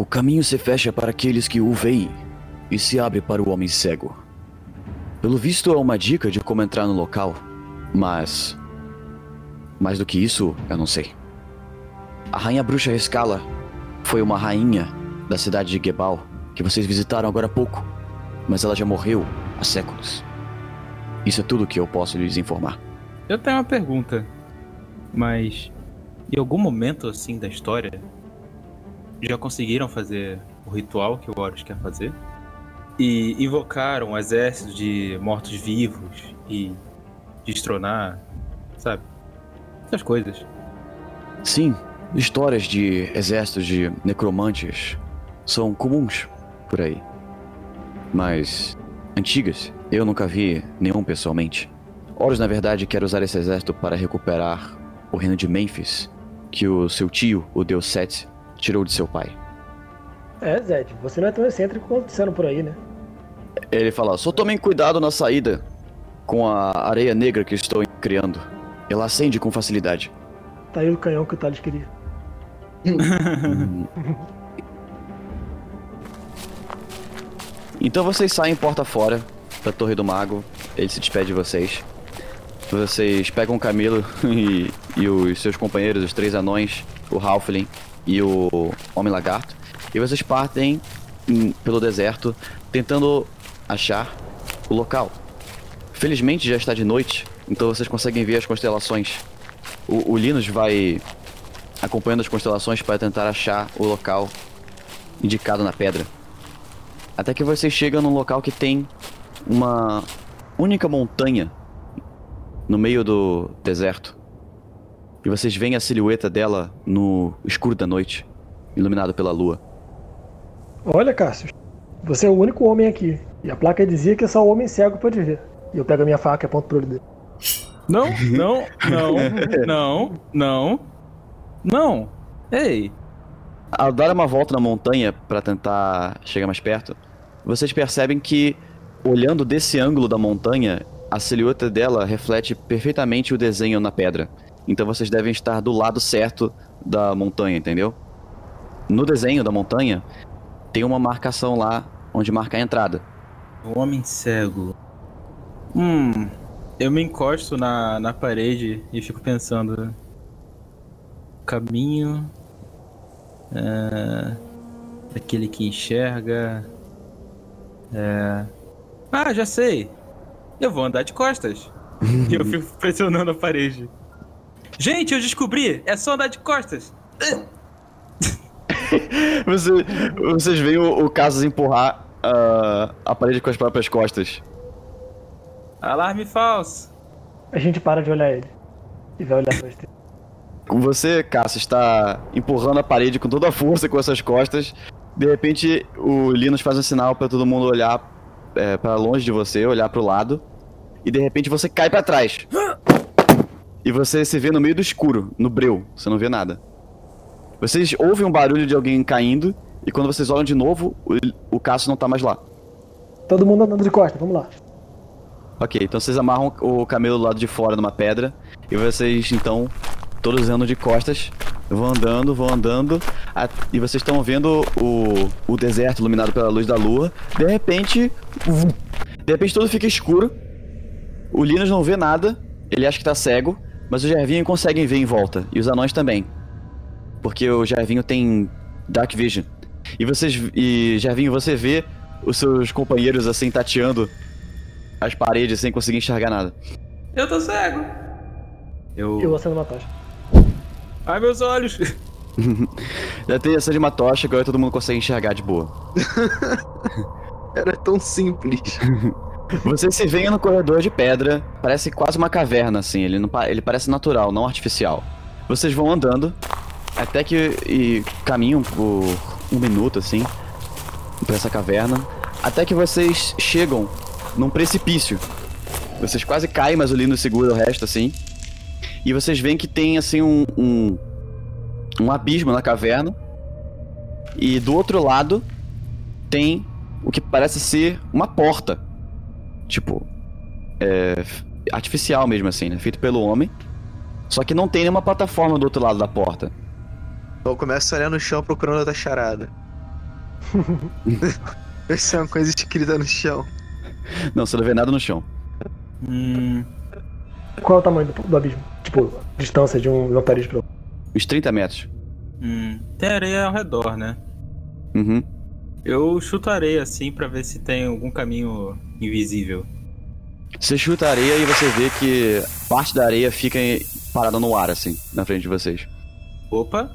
O caminho se fecha para aqueles que o veem e se abre para o homem cego. Pelo visto é uma dica de como entrar no local, mas. Mais do que isso, eu não sei. A Rainha Bruxa Rescala foi uma rainha da cidade de Gebal que vocês visitaram agora há pouco, mas ela já morreu há séculos. Isso é tudo que eu posso lhes informar. Eu tenho uma pergunta, mas em algum momento assim da história já conseguiram fazer o ritual que o Horus quer fazer? E invocaram um exército de mortos-vivos e destronar, sabe? Essas coisas. Sim, histórias de exércitos de necromantes são comuns por aí. Mas antigas, eu nunca vi nenhum pessoalmente. Horus, na verdade, quer usar esse exército para recuperar o reino de Memphis, que o seu tio, o deus Set, tirou de seu pai. É, Zed, você não é tão excêntrico quanto disseram por aí, né? Ele fala: só tomem cuidado na saída com a areia negra que estou criando. Ela acende com facilidade. Tá aí o canhão que o Thales queria. Então vocês saem porta fora da Torre do Mago. Ele se despede de vocês. Vocês pegam o Camilo e, e os seus companheiros, os três anões, o Halfling e o Homem Lagarto. E vocês partem em- pelo deserto tentando achar o local. Felizmente já está de noite, então vocês conseguem ver as constelações. O, o Linus vai acompanhando as constelações para tentar achar o local indicado na pedra. Até que vocês chegam num local que tem uma única montanha no meio do deserto. E vocês veem a silhueta dela no escuro da noite, iluminado pela lua. Olha, Cássio, você é o único homem aqui. E a placa dizia que só o homem cego pode ver. E eu pego a minha faca e aponto pro olho dele. Não, não, não, não, não, não. Ei, Ao dar uma volta na montanha para tentar chegar mais perto, vocês percebem que, olhando desse ângulo da montanha, a silhueta dela reflete perfeitamente o desenho na pedra. Então vocês devem estar do lado certo da montanha, entendeu? No desenho da montanha, tem uma marcação lá onde marca a entrada. o homem cego. Hum, eu me encosto na, na parede e fico pensando. Caminho. É, aquele que enxerga. É. Ah, já sei! Eu vou andar de costas. e eu fico pressionando a parede. Gente, eu descobri! É só andar de costas! Você- vocês veem o, o empurrar ah, a parede com as próprias costas. Alarme falso! A gente para de olhar ele. E vai olhar pra ele. Você, Cássio, está empurrando a parede com toda a força com as suas costas. De repente, o Linus faz um sinal para todo mundo olhar é, para longe de você, olhar para o lado. E de repente você cai para trás. E você se vê no meio do escuro, no breu. Você não vê nada. Vocês ouvem um barulho de alguém caindo. E quando vocês olham de novo, o, o Cássio não tá mais lá. Todo mundo andando de costas, vamos lá. Ok, então vocês amarram o camelo do lado de fora numa pedra. E vocês, então, todos andam de costas. Vão andando, vão andando. a- e vocês estão vendo o, o deserto iluminado pela luz da lua. De repente. De repente tudo fica escuro. O Linus não vê nada. Ele acha que tá cego. Mas o Gervinho conseguem ver em volta. E os anões também. Porque o Gervinho tem Dark Vision. E vocês. E Gervinho, você vê os seus companheiros assim tateando as paredes sem conseguir enxergar nada. Eu tô cego! Eu. Eu acendo uma tocha. Ai, meus olhos! Já tem essa de uma tocha, agora todo mundo consegue enxergar de boa. Era tão simples. Vocês se veem no corredor de pedra, parece quase uma caverna, assim, ele, não, ele parece natural, não artificial. Vocês vão andando, até que e caminham por um minuto, assim, pra essa caverna, até que vocês chegam num precipício. Vocês quase caem, mas o Lino segura o resto, assim. E vocês veem que tem, assim, um, um, um abismo na caverna. E do outro lado tem o que parece ser uma porta. Tipo, é, artificial mesmo assim, né? Feito pelo homem. Só que não tem nenhuma plataforma do outro lado da porta. Então eu começo a olhar no chão procurando outra charada. Isso é uma coisa escrita no chão. Não, você não vê nada no chão. Hum, Qual é o tamanho do, do abismo? Tipo, distância de, um, parede pra outra. Uns 30 metros. hum, tem areia ao redor, né? Uhum. Eu chuto areia assim pra ver se tem algum caminho invisível. Você chuta a areia e você vê que parte da areia fica parada no ar, assim, na frente de vocês. Opa!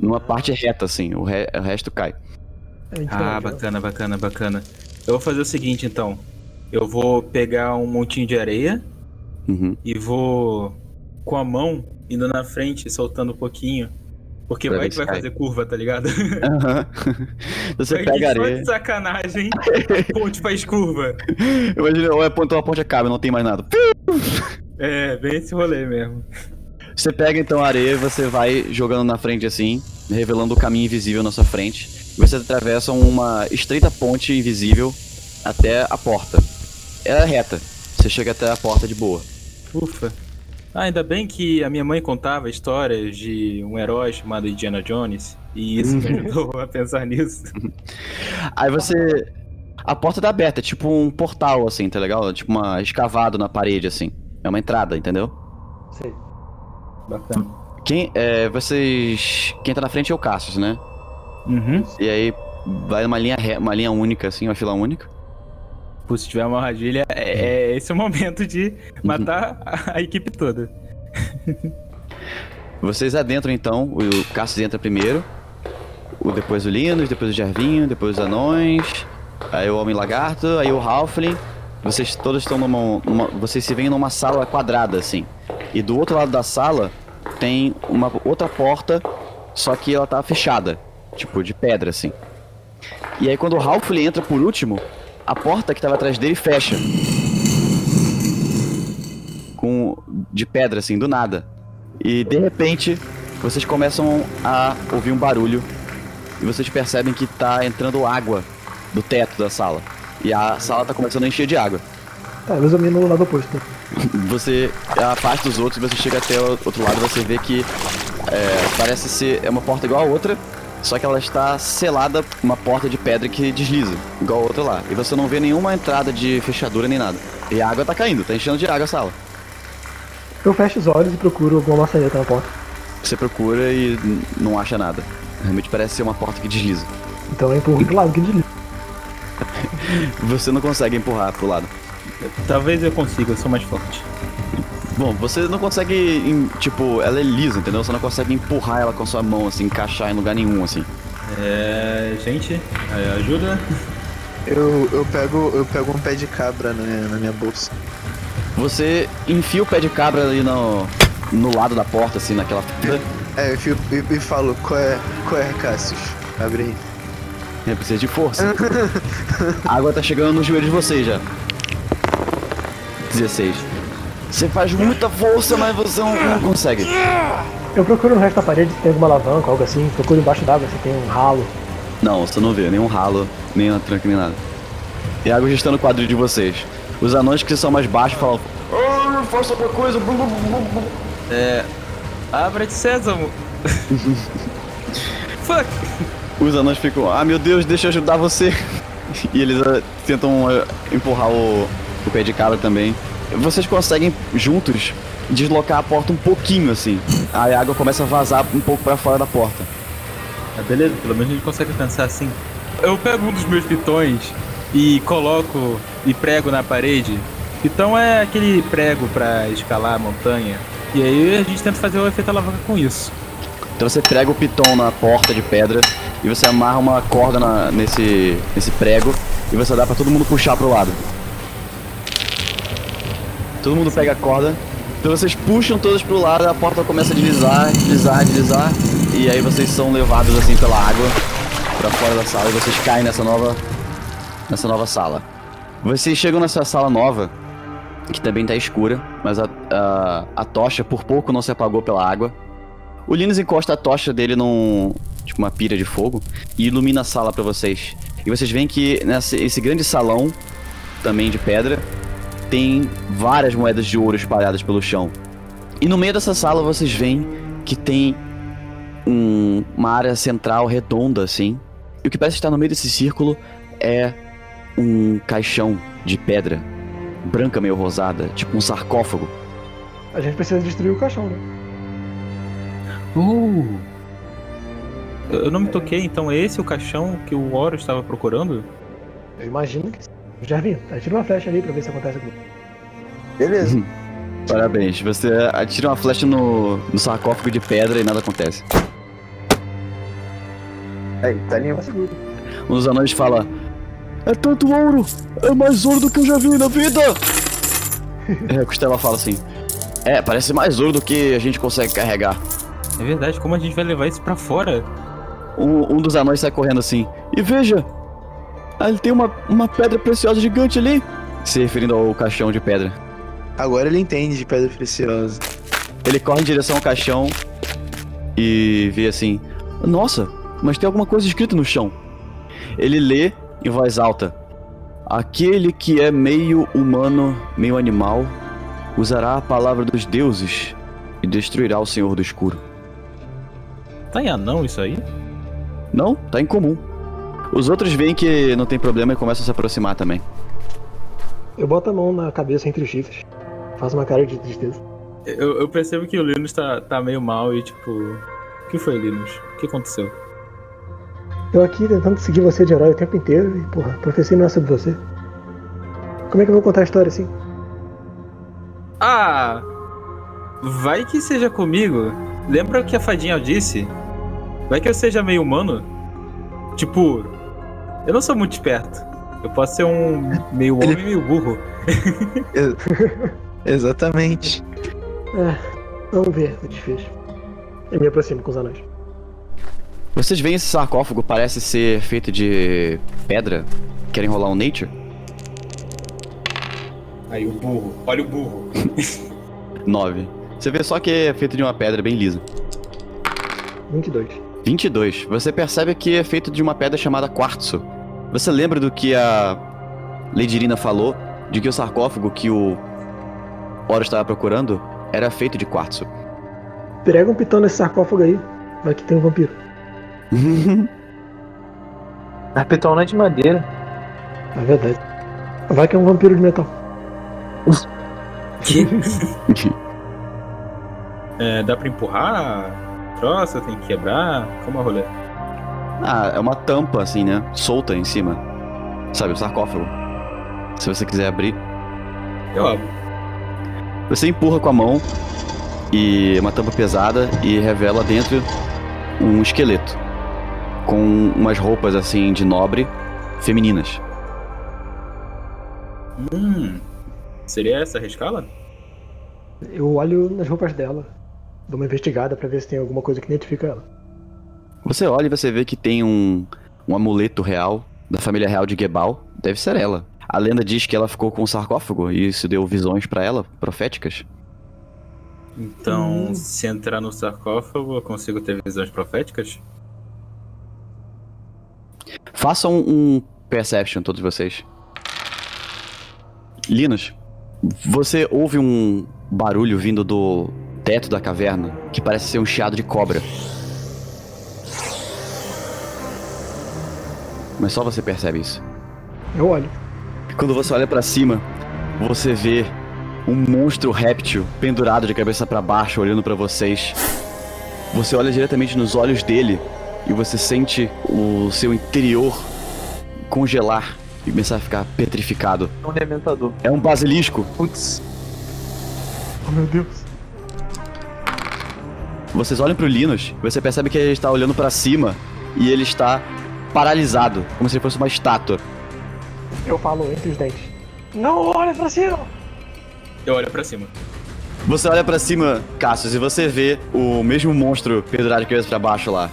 Numa parte reta, assim, o, re- o resto cai. A gente Ah, bacana, bacana, bacana. Eu vou fazer o seguinte então. Eu vou pegar um montinho de areia Uhum. e vou com a mão indo na frente, soltando um pouquinho. Porque Pra vai que vai cai. fazer curva, tá ligado? Aham. você pega a só areia. de sacanagem, ponte faz curva. Imagina, ou é ponto, a ponte acaba, não tem mais nada. É, bem esse rolê mesmo. Você pega então a areia você vai jogando na frente assim, revelando o caminho invisível na sua frente. E você atravessa uma estreita ponte invisível até a porta. Ela é reta. Você chega até a porta de boa. Ufa. Ah, ainda bem que a minha mãe contava histórias de um herói chamado Indiana Jones. E isso me ajudou a pensar nisso. Aí você. A porta tá aberta, é tipo um portal, assim, tá legal? Tipo uma escavado na parede, assim. É uma entrada, entendeu? Sei. Bacana. Quem. É, vocês. Quem tá na frente é o Cassius, né? Uhum. E aí vai uma linha, re- uma linha única, assim, uma fila única. Se tiver uma armadilha, é, é esse o momento de matar a, a equipe toda. Vocês adentram então, o Cassius entra primeiro, o, depois o Linus, depois o Jarvinho, depois os anões, aí o Homem Lagarto, aí o Halfling. Vocês todos estão numa, numa- Vocês se veem numa sala quadrada, assim. E do outro lado da sala tem uma outra porta, só que ela tá fechada. Tipo, de pedra, assim. E aí quando o Halfling entra por último, a porta que tava atrás dele fecha. Com. de pedra, assim, do nada. E de repente, vocês começam a ouvir um barulho e vocês percebem que tá entrando água do teto da sala. E a sala tá começando a encher de água. Tá, eu examino no lado oposto. Você afasta os outros você chega até o outro lado e você vê que é, parece ser é uma porta igual a outra, só que ela está selada com uma porta de pedra que desliza, igual a outra lá. E você não vê nenhuma entrada de fechadura nem nada. E a água tá caindo, tá enchendo de água a sala. Eu fecho os olhos e procuro alguma maçaneta na porta. Você procura e não acha nada. Realmente parece ser uma porta que desliza. Então eu empurro pro lado que desliza. Você não consegue empurrar pro lado. Talvez eu consiga, eu sou mais forte. Bom, você não consegue, em- tipo, ela é lisa, entendeu? Você não consegue empurrar ela com a sua mão, assim, encaixar em lugar nenhum, assim. É. Gente, ajuda. Eu, eu, pego, eu pego um pé de cabra na minha, na minha bolsa. Você enfia o pé de cabra ali no, no lado da porta, assim, naquela fila. É, eu fico, e, e falo, qual é, qual é, Cassius? Abre aí. É, precisa de força. A água tá chegando nos joelhos de vocês já. 16. Você faz muita força, mas você não, não consegue. Eu procuro no resto da parede se tem alguma alavanca, algo assim. Procuro embaixo d'água se tem um ralo. Não, você não vê nenhum ralo, nem uma tranca, nem nada. E a água já está no quadril de vocês. Os anões que são mais baixos falam. "Ah, faça outra coisa. blu, blu, blu, blu." É. Abra de Sésamo. Fuck! Os anões ficam, ah meu Deus, deixa eu ajudar você. E eles ah, tentam ah, empurrar o, o pé de cabra também. Vocês conseguem juntos deslocar a porta um pouquinho assim. Aí a água começa a vazar um pouco pra fora da porta. Ah, beleza, pelo menos a gente consegue pensar assim. Eu pego um dos meus pitões e coloco e prego na parede. Pitão é aquele prego pra escalar a montanha. E aí a gente tenta fazer o efeito alavanca com isso. Então você prega o piton na porta de pedra e você amarra uma corda na- nesse, nesse prego e você dá pra todo mundo puxar pro lado. Todo mundo pega a corda. Então vocês puxam todos pro lado, a porta começa a deslizar, deslizar, deslizar. E aí vocês são levados assim pela água pra fora da sala e vocês caem nessa nova nessa nova sala. Vocês chegam nessa sala nova, que também tá escura, mas a, a, a tocha por pouco não se apagou pela água. O Linus encosta a tocha dele num. Tipo uma pira de fogo e ilumina a sala pra vocês. E vocês veem que nesse esse grande salão, também de pedra, tem várias moedas de ouro espalhadas pelo chão. E no meio dessa sala vocês veem que tem um- uma área central redonda assim. E o que parece estar no meio desse círculo é um caixão de pedra, branca meio rosada, tipo um sarcófago. A gente precisa destruir o caixão, né? Uh! Eu eu não me toquei, então é esse o caixão que o Oro estava procurando? Eu imagino que sim. Jarvin, atira uma flecha ali pra ver se acontece alguma coisa. Beleza. Parabéns, você atira uma flecha no, no sarcófago de pedra e nada acontece. Aí, tá limpo. Um dos anões fala: É tanto ouro! É mais ouro do que eu já vi na vida! é, a Costela fala assim: É, parece mais ouro do que a gente consegue carregar. É verdade, como a gente vai levar isso pra fora? Um, um dos anões sai correndo assim: E veja! Ah, ele tem uma, uma pedra preciosa gigante ali! Se referindo ao caixão de pedra. Agora ele entende de pedra preciosa. Ele corre em direção ao caixão e vê assim: Nossa, mas tem alguma coisa escrita no chão. Ele lê em voz alta: Aquele que é meio humano, meio animal, usará a palavra dos deuses e destruirá o Senhor do Escuro. Tá em anão isso aí? Não, tá em comum. Os outros veem que não tem problema e começam a se aproximar também. Eu boto a mão na cabeça entre os chifres. Faço uma cara de tristeza. Eu, eu percebo que o Linus tá, tá meio mal e tipo. O que foi, Linus? O que aconteceu? Eu aqui tentando seguir você de herói o tempo inteiro e, porra, a profecia não é sobre você. Como é que eu vou contar a história assim? Ah! Vai que seja comigo. Lembra o que a fadinha disse? Vai que eu seja meio humano? Tipo, eu não sou muito esperto. Eu posso ser um meio homem Ele- e meio burro. Exatamente. É, vamos ver o desfecho. Eu me aproximo com os anões. Vocês veem esse sarcófago, parece ser feito de pedra. Querem rolar um Nature? Aí o burro, olha o burro. 9. Você vê só que é feito de uma pedra bem lisa. 22. 22. Você percebe que é feito de uma pedra chamada quartzo. Você lembra do que a Lady Irina falou? De que o sarcófago que o Oro estava procurando era feito de quartzo. Prega um pitão nesse sarcófago aí. Vai que tem um vampiro. A pitão não é de madeira. É verdade. Vai que é um vampiro de metal. Que? É, dá pra empurrar? Troça, tem que quebrar? Como é o rolê? Ah, é uma tampa assim, né? Solta em cima. Sabe, o sarcófago. Se você quiser abrir. Eu abro. Você empurra com a mão e uma tampa pesada e revela dentro um esqueleto com umas roupas assim de nobre femininas. Hum. Seria essa a rescala? Eu olho nas roupas dela. Dou uma investigada pra ver se tem alguma coisa que identifica ela. Você olha e você vê que tem um, um amuleto real da família real de Gebal. Deve ser ela. A lenda diz que ela ficou com um sarcófago e isso deu visões pra ela, proféticas. Então, se entrar no sarcófago, eu consigo ter visões proféticas? Façam um perception, todos vocês. Linus, você ouve um barulho vindo do teto da caverna que parece ser um chiado de cobra. Mas só você percebe isso. Eu olho. Quando você olha pra cima, você vê um monstro réptil pendurado de cabeça pra baixo olhando pra vocês. Você olha diretamente nos olhos dele e você sente o seu interior congelar e começar a ficar petrificado. É um dementador. É um basilisco. Putz. Oh meu Deus. Vocês olham pro Linus e você percebe que ele está olhando pra cima e ele está paralisado, como se ele fosse uma estátua. Eu falo entre os dentes. Não olha pra cima! Eu olho pra cima. Você olha pra cima, Cassius, e você vê o mesmo monstro pendurado de cabeça pra baixo lá.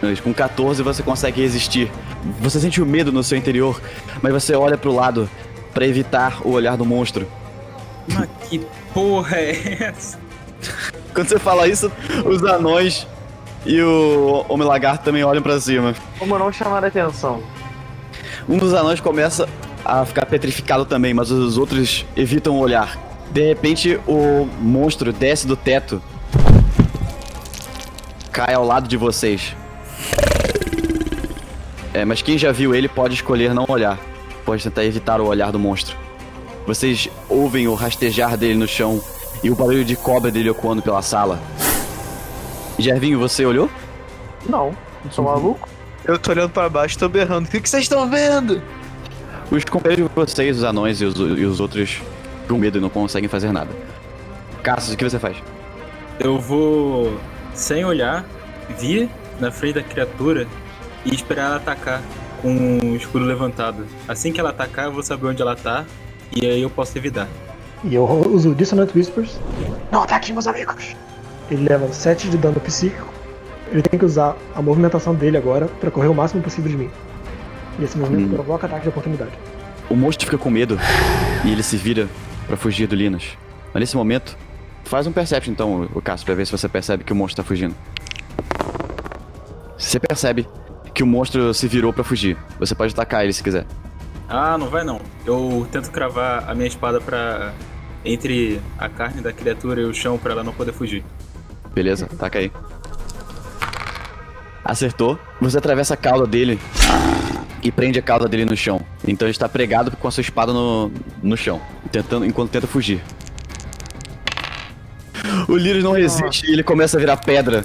Mas com 14 você consegue resistir. Você sente o medo no seu interior, mas você olha pro lado pra evitar o olhar do monstro. Mas que porra é essa? Quando você fala isso, os anões e o Homem Lagarto também olham pra cima. Como não chamar a atenção? Um dos anões começa a ficar petrificado também, mas os outros evitam o olhar. De repente, o monstro desce do teto cai ao lado de vocês. É, mas quem já viu ele pode escolher não olhar. Pode tentar evitar o olhar do monstro. Vocês ouvem o rastejar dele no chão e o barulho de cobra dele ecoando pela sala. Gervinho, você olhou? Não, não sou maluco. Eu tô olhando pra baixo, tô berrando. O que que vocês estão vendo? Os companheiros de vocês, os anões e os, e os outros, com medo e não conseguem fazer nada. Cassius, o que você faz? Eu vou, sem olhar, vir na frente da criatura e esperar ela atacar com o escudo levantado. Assim que ela atacar, eu vou saber onde ela tá e aí eu posso evitar. E eu uso Dissonant Whispers. Não ataque meus amigos! Ele leva 7 de dano psíquico. Ele tem que usar a movimentação dele agora pra correr o máximo possível de mim. E esse movimento Hum. provoca ataque de oportunidade. O monstro fica com medo e ele se vira pra fugir do Linus. Mas nesse momento, faz um perception então, o Cassius, pra ver se você percebe que o monstro tá fugindo. Você percebe que o monstro se virou pra fugir. Você pode atacar ele se quiser. Ah, não vai não. Eu tento cravar a minha espada pra entre a carne da criatura e o chão pra ela não poder fugir. Beleza, taca aí. Acertou. Você atravessa a cauda dele e prende a cauda dele no chão. Então ele está pregado com a sua espada no, no chão, tentando, enquanto tenta fugir. O Lírios não resiste e ele começa a virar pedra.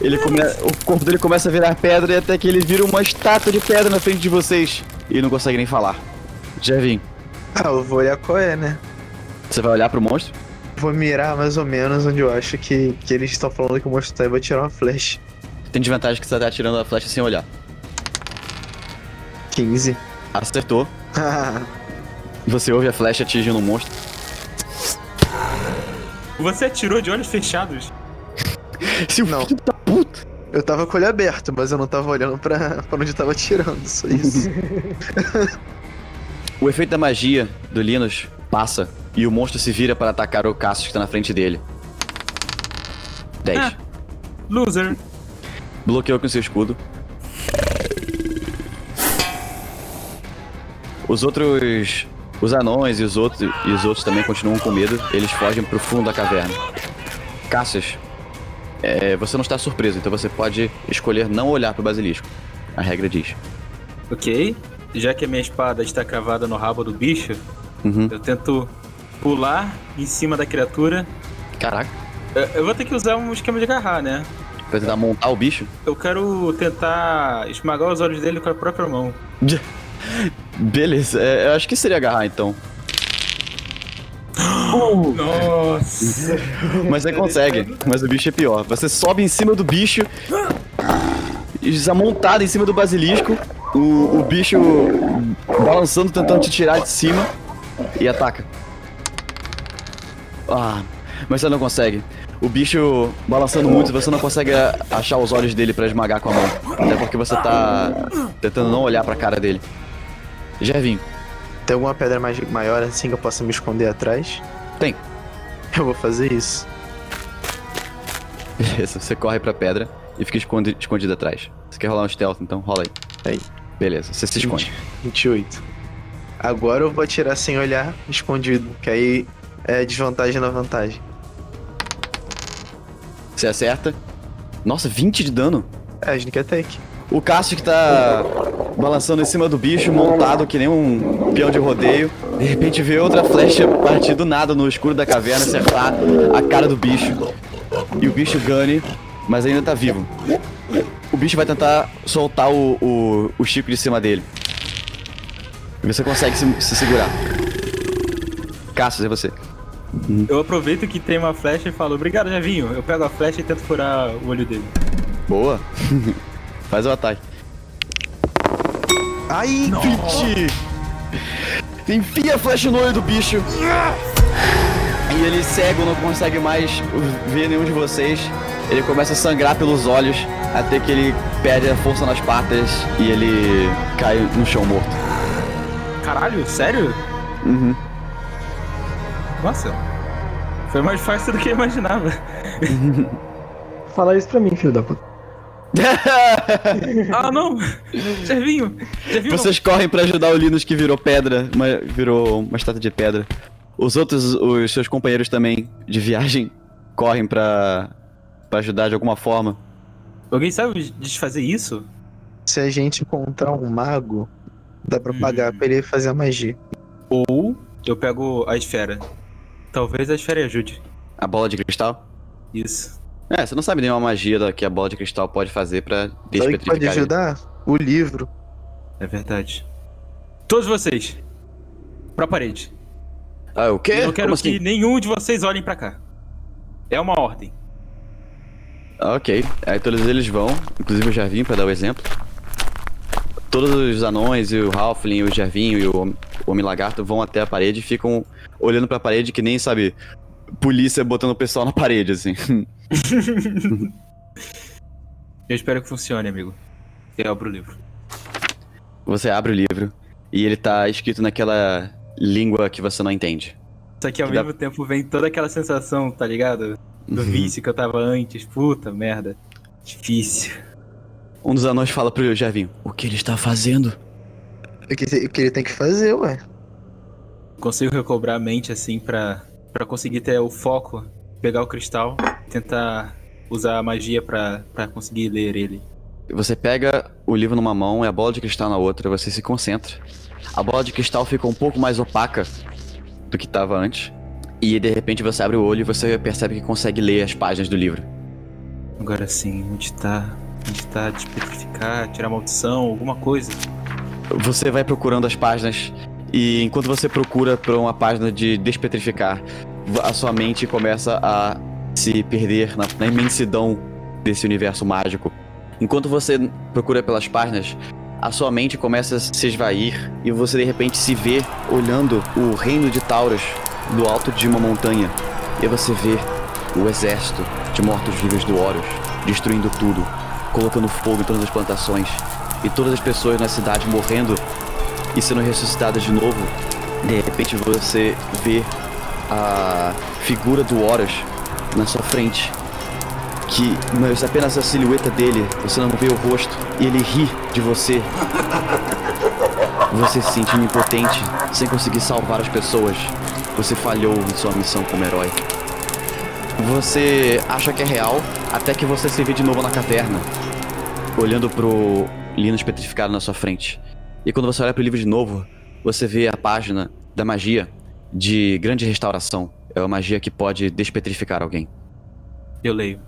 Ele come... O corpo dele começa a virar pedra e até que ele vira uma estátua de pedra na frente de vocês. E não consegue nem falar. Jevin, Ah, eu vou olhar qual é, né? você vai olhar pro monstro? Vou mirar mais ou menos onde eu acho que, que eles estão falando que o monstro tá e vou tirar uma flecha. Tem desvantagem que você tá atirando a flecha sem olhar. 15. Acertou. Você ouve a flecha atingindo o monstro. Você atirou de olhos fechados? Seu Não. filho da puta! eu tava com o olho aberto, mas eu não tava olhando pra, pra onde eu tava tirando, só isso. O efeito da magia do Linus passa e o monstro se vira para atacar o Cassius que tá na frente dele. 10. Ah. Loser. Bloqueou com seu escudo. Os outros. Os anões e os outros, e os outros também continuam com medo. Eles fogem pro fundo da caverna. Cassius, é, você não está surpreso, então você pode escolher não olhar pro basilisco. A regra diz. Ok. Já que a minha espada está cravada no rabo do bicho, Uhum. eu tento pular em cima da criatura. Caraca, Eu- Eu vou ter que usar um esquema de agarrar, né? pra tentar montar o bicho. Eu quero tentar esmagar os olhos dele com a própria mão. Beleza, é, eu acho que seria agarrar então. Nossa! Mas você consegue, mas o bicho é pior. Você sobe em cima do bicho, desamontado em cima do basilisco, o, o bicho balançando, tentando te tirar de cima e ataca. Ah, mas você não consegue. O bicho balançando muito, você não consegue achar os olhos dele pra esmagar com a mão. Até porque você tá tentando não olhar pra cara dele. Gervin, Tem alguma pedra mais, maior assim que eu possa me esconder atrás? tem. Eu vou fazer isso. Beleza, você corre pra pedra e fica escondi- escondido atrás. Você quer rolar um stealth, então rola aí. Aí. Beleza, você se esconde. 28. Agora eu vou atirar sem olhar, escondido, que aí é desvantagem na vantagem. Você acerta. Nossa, 20 de dano. É, sneak attack. O Cássio que tá balançando em cima do bicho, montado que nem um peão de rodeio. De repente vê outra flecha partir do nada no escuro da caverna, acertar a cara do bicho. E o bicho gane, mas ainda tá vivo. O bicho vai tentar soltar o, o, o Chico de cima dele. E você consegue se, se segurar. Cassius, é você. Eu aproveito que tem uma flecha e falo, obrigado, Javinho. Eu pego a flecha e tento furar o olho dele. Boa. Faz o ataque. Ai, 20! Enfia a flecha no olho do bicho. E ele cego, não consegue mais ver nenhum de vocês. Ele começa a sangrar pelos olhos até que ele perde a força nas patas e ele cai no chão morto. Caralho, sério? Uhum. Nossa. Foi mais fácil do que eu imaginava. Fala isso pra mim, filho da puta. Ah, não! Não. Vocês correm pra ajudar o Linus que virou pedra, uma- virou uma estátua de pedra. Os outros, os seus companheiros também de viagem, correm pra, pra ajudar de alguma forma. Alguém sabe desfazer isso? Se a gente encontrar um mago, dá pra pagar Hum. pra ele fazer a magia. Ou eu pego a esfera. Talvez a esfera ajude. A bola de cristal? Isso. É, você não sabe nenhuma magia da- que a bola de cristal pode fazer pra Sabe que pode despetrificar ele. ajudar? O livro. É verdade. Todos vocês. Pra parede. Ah, o quê? Eu não quero Como que assim? nenhum de vocês olhem pra cá. É uma ordem. Ok, aí todos eles vão, inclusive o Jarvinho pra dar o exemplo. Todos os anões e o Halfling, o e o, Hom- o Homem Lagarto vão até a parede e ficam olhando pra parede que nem, sabe, polícia botando o pessoal na parede, assim. Eu espero que funcione, amigo. Eu abro o livro. Você abre o livro e ele tá escrito naquela língua que você não entende. Só que ao Que dá- mesmo tempo vem toda aquela sensação, tá ligado? Do Uhum. vício que eu tava antes. Puta merda. Difícil. Um dos anões fala pro Jarvinho: O que ele está fazendo? O que, o que ele tem que fazer, ué? Consigo recobrar a mente assim pra, pra conseguir ter o foco, pegar o cristal, tentar usar a magia pra, pra conseguir ler ele. Você pega o livro numa mão e a bola de cristal na outra, você se concentra. A bola de cristal fica um pouco mais opaca do que estava antes. E de repente você abre o olho e você percebe que consegue ler as páginas do livro. Agora sim, onde tá? Onde tá despetrificar, tirar maldição, alguma coisa? Você vai procurando as páginas e enquanto você procura por uma página de despetrificar, a sua mente começa a se perder na, na imensidão desse universo mágico. Enquanto você procura pelas páginas, a sua mente começa a se esvair e você de repente se vê olhando o reino de Taurus do alto de uma montanha. E você vê o exército de mortos-vivos do Horus destruindo tudo, colocando fogo em todas as plantações e todas as pessoas na cidade morrendo e sendo ressuscitadas de novo. De repente você vê a figura do Horus na sua frente. Que mas apenas a silhueta dele, você não vê o rosto, e ele ri de você. Você se sentindo impotente, sem conseguir salvar as pessoas. Você falhou em sua missão como herói. Você acha que é real, até que você se vê de novo na caverna, olhando pro Linus petrificado na sua frente. E quando você olha pro livro de novo, você vê a página da magia de grande restauração. É uma magia que pode despetrificar alguém. Eu leio.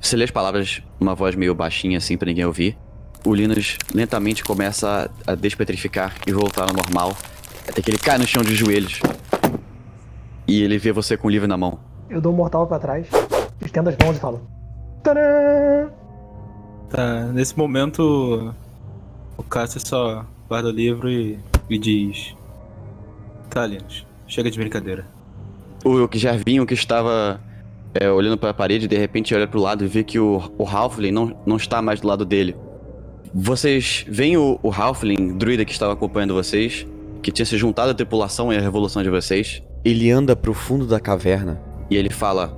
Você lê as palavras numa voz meio baixinha assim pra ninguém ouvir. O Linus lentamente começa a, despetrificar e voltar ao normal, até que ele cai no chão de joelhos. E ele vê você com o livro na mão. Eu dou um mortal pra trás, estendo as mãos e falo. Tadã! Tá, nesse momento o Cássio só guarda o livro e, e diz. Tá, Linus, chega de brincadeira. O que Jarvinho, que estava é, olhando para a parede, de repente olha pro lado e vê que o, o Halfling não, não está mais do lado dele. Vocês veem o, o Halfling, druida que estava acompanhando vocês, que tinha se juntado à tripulação e à revolução de vocês. Ele anda pro fundo da caverna e ele fala: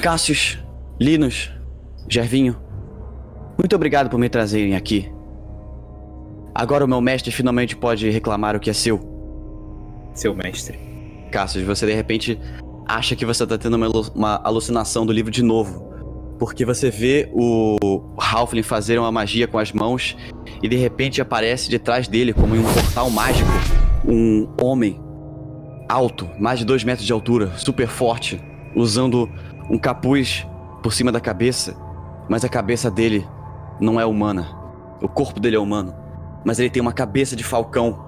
Cassius, Linus, Gervinho, muito obrigado por me trazerem aqui. Agora o meu mestre finalmente pode reclamar o que é seu. Seu mestre. Cassius, você de repente acha que você tá tendo uma, uma alucinação do livro de novo. Porque você vê o Halfling fazer uma magia com as mãos e de repente aparece de trás dele, como em um portal mágico, um homem alto, mais de dois metros de altura, super forte, usando um capuz por cima da cabeça. Mas a cabeça dele não é humana. O corpo dele é humano. Mas ele tem uma cabeça de falcão,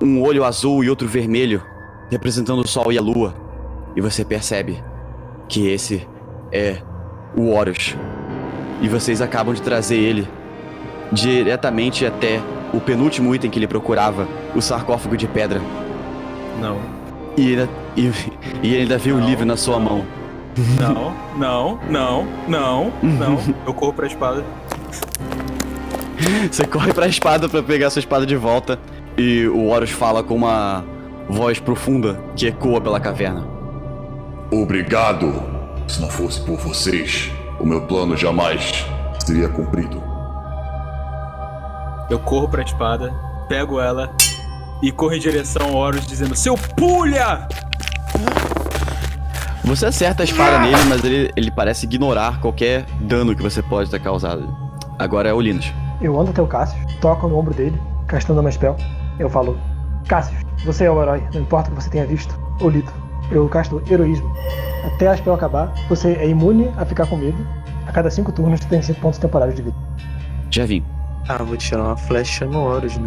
um olho azul e outro vermelho, representando o sol e a lua. E você percebe que esse é o Horus. E vocês acabam de trazer ele diretamente até o penúltimo item que ele procurava, o sarcófago de pedra. Não. E ele, e, e ele ainda vê o livro na sua mão. Não, não, não, não, não. Eu corro pra espada. Você corre pra espada pra pegar sua espada de volta. E o Horus fala com uma voz profunda que ecoa pela caverna. Obrigado. Se não fosse por vocês, o meu plano jamais seria cumprido. Eu corro pra espada, pego ela e corro em direção ao Horus dizendo: Seu pulha! Você acerta a espada nele, mas ele, ele parece ignorar qualquer dano que você pode ter causado. Agora é o Linus. Eu ando até o Cassius, toco no ombro dele, castando uma spell. Eu falo, Cassius, você é o herói, não importa o que você tenha visto ou lido. Eu casto heroísmo. Até a spell acabar, você é imune a ficar com medo. A cada cinco turnos você tem 5 pontos temporários de vida. Já vim. Ah, vou tirar uma flecha no Horus, né?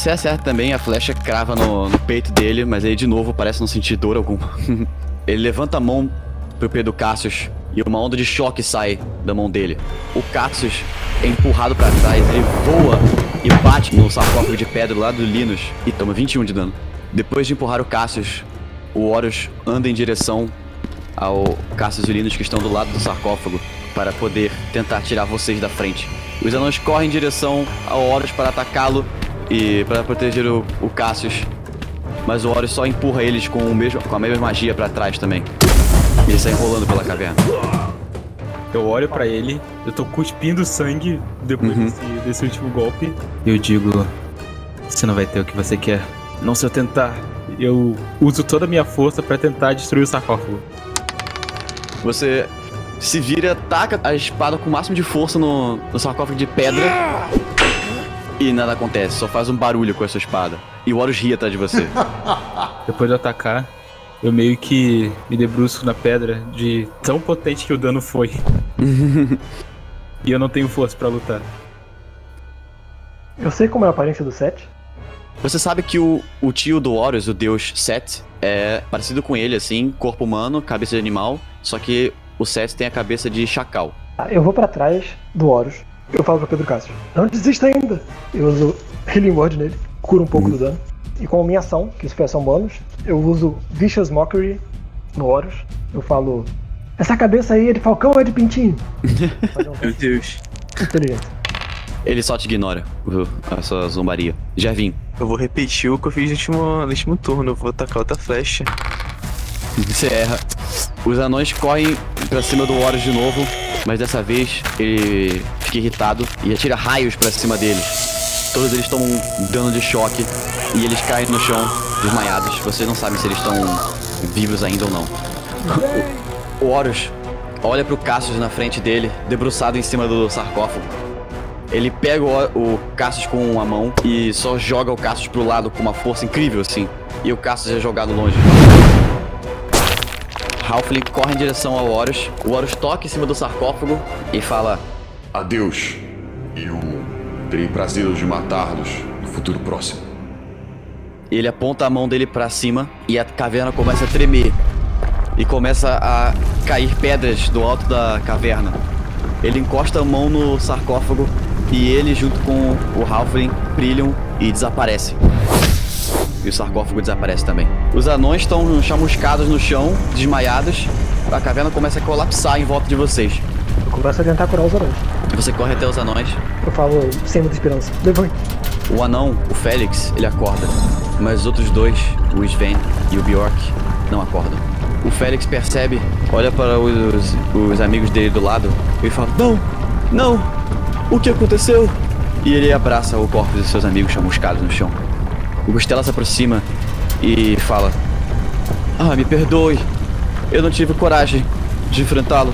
Você acerta também, a flecha crava no, no peito dele, mas ele de novo parece não sentir dor alguma. ele levanta a mão pro pé do Cassius e uma onda de choque sai da mão dele. O Cassius é empurrado pra trás, ele voa e bate no sarcófago de pedra do lado do Linus e toma 21 de dano. Depois de empurrar o Cassius, o Horus anda em direção ao Cassius e Linus que estão do lado do sarcófago para poder tentar tirar vocês da frente. Os anões correm em direção ao Horus para atacá-lo e para proteger o, o Cassius. Mas o Horus só empurra eles com, o mesmo, com a mesma magia para trás também. E ele sai enrolando pela caverna. Eu olho pra ele, eu tô cuspindo sangue depois Uhum. desse, desse último golpe. E eu digo: Você não vai ter o que você quer. Não se eu tentar. Eu uso toda a minha força pra tentar destruir o sarcófago. Você se vira, taca a espada com o máximo de força no, no sarcófago de pedra. E nada acontece, só faz um barulho com a sua espada. E o Horus ri atrás de você. Depois de atacar, eu meio que me debruço na pedra de tão potente que o dano foi. e eu não tenho força pra lutar. Eu sei como é a aparência do Set. Você sabe que o, o tio do Horus, o deus Set, é parecido com ele, assim, corpo humano, cabeça de animal, só que o Set tem a cabeça de chacal. Ah, Eu vou pra trás do Horus. Eu falo pro Pedro Cássio, não desista ainda. Eu uso Healing Word nele, curo um pouco do dano. E com a minha ação, que isso foi ação bônus, eu uso Vicious Mockery no Horus. Eu falo, essa cabeça aí é de falcão ou é de pintinho? Um Meu Deus. de inteligência. Ele só te ignora, o- a sua zombaria. Já vim. Eu vou repetir o que eu fiz no último, no último turno. Eu vou tacar outra flecha. Você erra. Os anões correm pra cima do Horus de novo, mas dessa vez ele fica irritado e atira raios pra cima deles. Todos eles tomam um dano de choque e eles caem no chão desmaiados. Vocês não sabem se eles estão vivos ainda ou não. O Horus olha pro Cassius na frente dele, debruçado em cima do sarcófago. Ele pega o, o Cassius com uma mão e só joga o Cassius pro lado com uma força incrível assim. E o Cassius é jogado longe. Halfling corre em direção ao Horus. O Horus toca em cima do sarcófago e fala: Adeus. Eu terei prazer de matá-los no futuro próximo. Ele aponta a mão dele pra cima e a caverna começa a tremer. E começa a cair pedras do alto da caverna. Ele encosta a mão no sarcófago e ele, junto com o Halfling, brilham e desaparecem. E o sarcófago desaparece também. Os anões estão chamuscados no chão, desmaiados. A caverna começa a colapsar em volta de vocês. Eu começo a tentar curar os anões. Você corre até os anões. Eu falo, sem muita esperança, levante. O anão, o Félix, ele acorda. Mas os outros dois, o Sven e o Bjork, não acordam. O Félix percebe, olha para os, os amigos dele do lado e fala: Não! Não! O que aconteceu? E ele abraça o corpo de seus amigos chamuscados no chão. O Gustela se aproxima e fala: Ah, me perdoe. Eu não tive coragem de enfrentá-lo.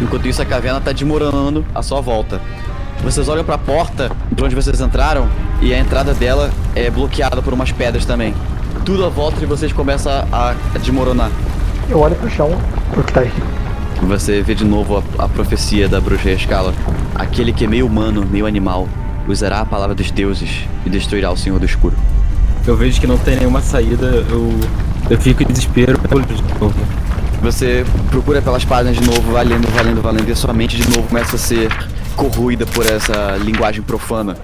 Enquanto isso, a caverna está desmoronando à sua volta. Vocês olham para a porta de onde vocês entraram e a entrada dela é bloqueada por umas pedras também. Tudo à volta de vocês começa a, a desmoronar. Eu olho pro chão, pro que tá aí. Você vê de novo a, a profecia da bruxa Escala. Aquele que é meio humano, meio animal, usará a palavra dos deuses e destruirá o Senhor do Escuro. Eu vejo que não tem nenhuma saída, eu, eu fico em desespero. de novo. Você procura pelas páginas de novo, vai lendo, vai lendo, vai lendo, e a sua mente de novo começa a ser corroída por essa linguagem profana.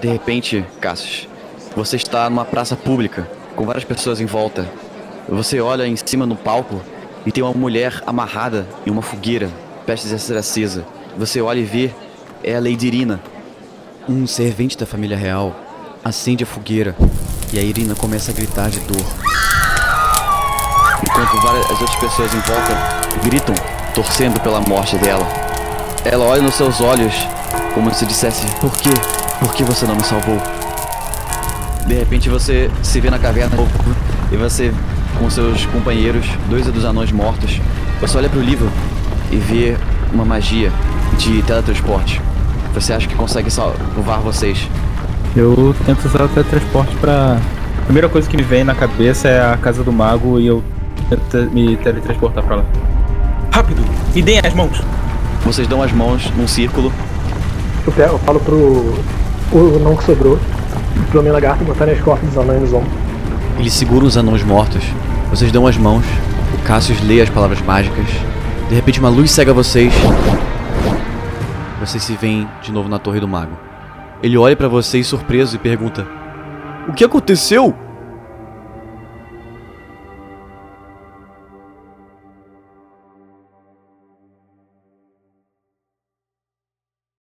De repente, Cassius, você está numa praça pública, com várias pessoas em volta. Você olha em cima no palco e tem uma mulher amarrada em uma fogueira, prestes a ser acesa. Você olha e vê, é a Lady Irina. Um servente da família real acende a fogueira e a Irina começa a gritar de dor. Enquanto várias as outras pessoas em volta gritam, torcendo pela morte dela. Ela olha nos seus olhos, como se dissesse: Por quê? Por que você não me salvou? De repente você se vê na caverna e você com seus companheiros, dois dos anões mortos. Você olha pro livro e vê uma magia de teletransporte. Você acha que consegue salvar vocês. Eu tento usar o teletransporte pra. A primeira coisa que me vem na cabeça é a casa do mago e eu tento me teletransportar pra lá. Rápido! Me deem as mãos! Vocês dão as mãos num círculo. Eu, pego, eu falo pro. O não que sobrou. Pro meu lagarto botar as costas dos anões ombros. Ele segura os anões mortos. Vocês dão as mãos. O Cassius lê as palavras mágicas. De repente uma luz cega vocês. Vocês se veem de novo na Torre do Mago. Ele olha pra vocês surpreso e pergunta: O que aconteceu?